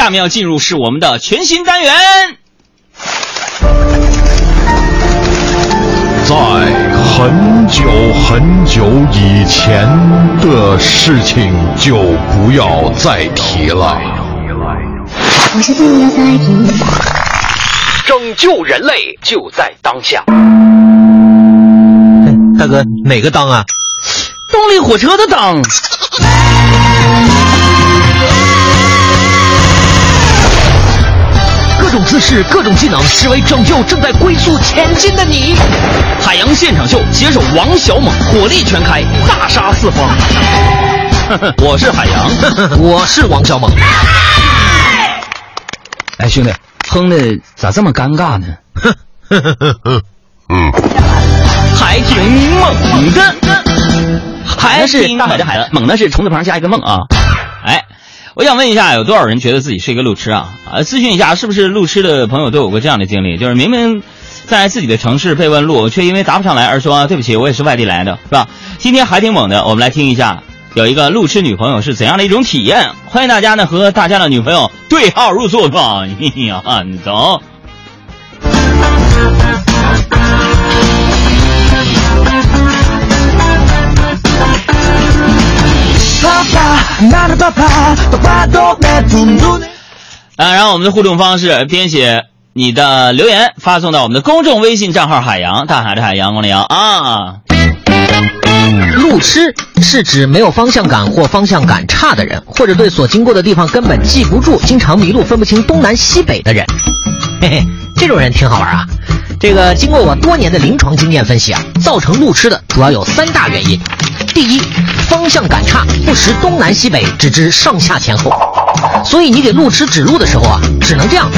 下面要进入是我们的全新单元。在很久很久以前的事情就不要再提了。我是最幺三二零。拯救人类就在当下。大哥，哪个当啊？动力火车的当。各种姿势，各种技能，只为拯救正在龟速前进的你。海洋现场秀，携手王小猛，火力全开，大杀四方。我是海洋，我是王小猛。哎，兄弟，哼的咋这么尴尬呢？嗯，还挺猛的，还是大海的海了，猛的是虫字旁加一个梦啊。我想问一下，有多少人觉得自己是一个路痴啊？啊，咨询一下，是不是路痴的朋友都有过这样的经历？就是明明在自己的城市被问路，却因为答不上来而说对不起，我也是外地来的，是吧？今天还挺猛的，我们来听一下，有一个路痴女朋友是怎样的一种体验？欢迎大家呢和大家的女朋友对号入座吧。呀，走。啊，然后我们的互动方式，编写你的留言发送到我们的公众微信账号“海洋大海的海洋光的洋”啊。路痴是指没有方向感或方向感差的人，或者对所经过的地方根本记不住，经常迷路分不清东南西北的人。嘿嘿，这种人挺好玩啊。这个经过我多年的临床经验分析啊，造成路痴的主要有三大原因。第一，方向感差，不识东南西北，只知上下前后，所以你给路痴指路的时候啊，只能这样。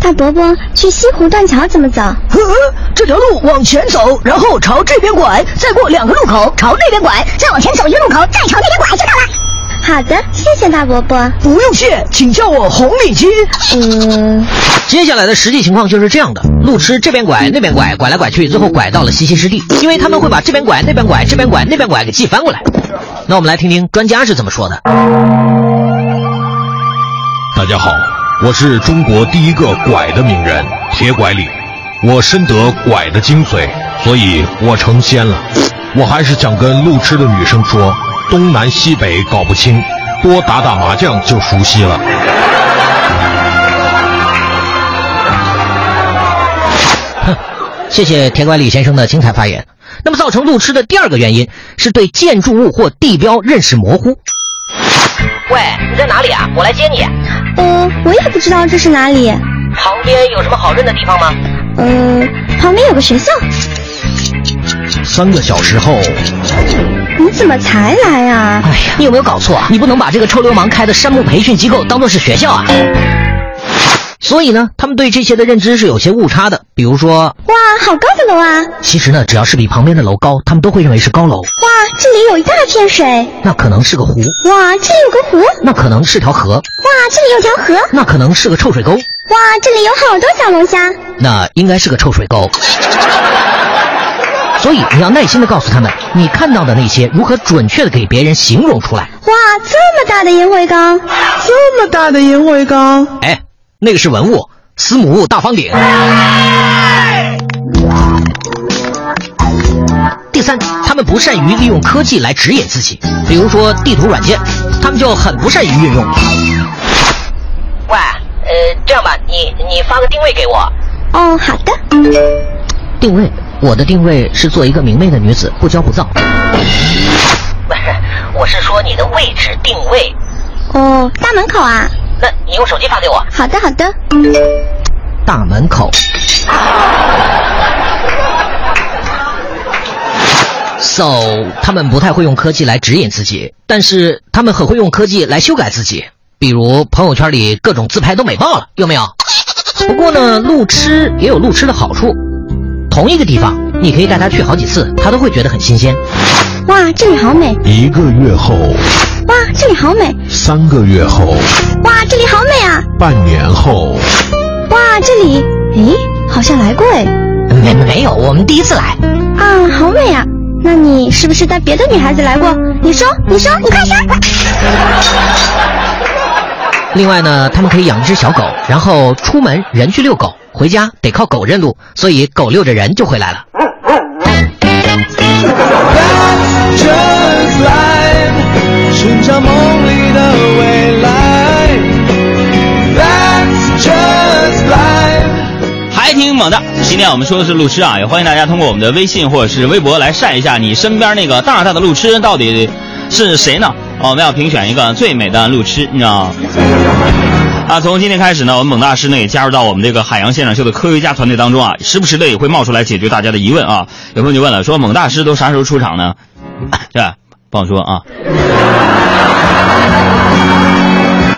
大伯伯，去西湖断桥怎么走？这条路往前走，然后朝这边拐，再过两个路口朝那边拐，再往前走一个路口，再朝那边拐就到了。好的，谢谢大伯伯。不用谢，请叫我红领巾。嗯，接下来的实际情况就是这样的：路痴这边拐那边拐，拐来拐去，最后拐到了西溪湿地，因为他们会把这边拐那边拐，这边拐那边拐给记翻过来。那我们来听听专家是怎么说的。大家好，我是中国第一个拐的名人铁拐李，我深得拐的精髓，所以我成仙了。我还是想跟路痴的女生说。东南西北搞不清，多打打麻将就熟悉了。哼，谢谢田管李先生的精彩发言。那么，造成路痴的第二个原因是对建筑物或地标认识模糊。喂，你在哪里啊？我来接你。呃，我也不知道这是哪里。旁边有什么好认的地方吗？呃，旁边有个学校。三个小时后。你怎么才来啊？哎呀，你有没有搞错啊？你不能把这个臭流氓开的山木培训机构当做是学校啊！所以呢，他们对这些的认知是有些误差的。比如说，哇，好高的楼啊！其实呢，只要是比旁边的楼高，他们都会认为是高楼。哇，这里有一大片水，那可能是个湖。哇，这里有个湖，那可能是条河。哇，这里有条河，那可能是个臭水沟。哇，这里有好多小龙虾，那应该是个臭水沟。所以你要耐心的告诉他们，你看到的那些如何准确的给别人形容出来。哇，这么大的烟灰缸，这么大的烟灰缸！哎，那个是文物，司母戊大方鼎。第三，他们不善于利用科技来指引自己，比如说地图软件，他们就很不善于运用。喂，呃，这样吧，你你发个定位给我。哦，好的。定位。我的定位是做一个明媚的女子，不骄不躁。不是，我是说你的位置定位。哦，大门口啊。那你用手机发给我。好的，好的。大门口。So，他们不太会用科技来指引自己，但是他们很会用科技来修改自己。比如朋友圈里各种自拍都美爆了，有没有？不过呢，路痴也有路痴的好处。同一个地方，你可以带他去好几次，他都会觉得很新鲜。哇，这里好美！一个月后，哇，这里好美！三个月后，哇，这里好美啊！半年后，哇，这里，诶，好像来过哎。没没有，我们第一次来。啊，好美啊！那你是不是带别的女孩子来过？你说，你说，你快说！另外呢，他们可以养一只小狗，然后出门人去遛狗，回家得靠狗认路，所以狗遛着人就回来了。寻找梦里的未来。That's just life。还挺猛的。今天我们说的是路痴啊，也欢迎大家通过我们的微信或者是微博来晒一下你身边那个大大的路痴到底是谁呢？哦，我们要评选一个最美的路痴，你知道吗？啊，从今天开始呢，我们猛大师呢也加入到我们这个海洋现场秀的科学家团队当中啊，时不时的也会冒出来解决大家的疑问啊。有朋友就问了，说猛大师都啥时候出场呢？这？不好说啊。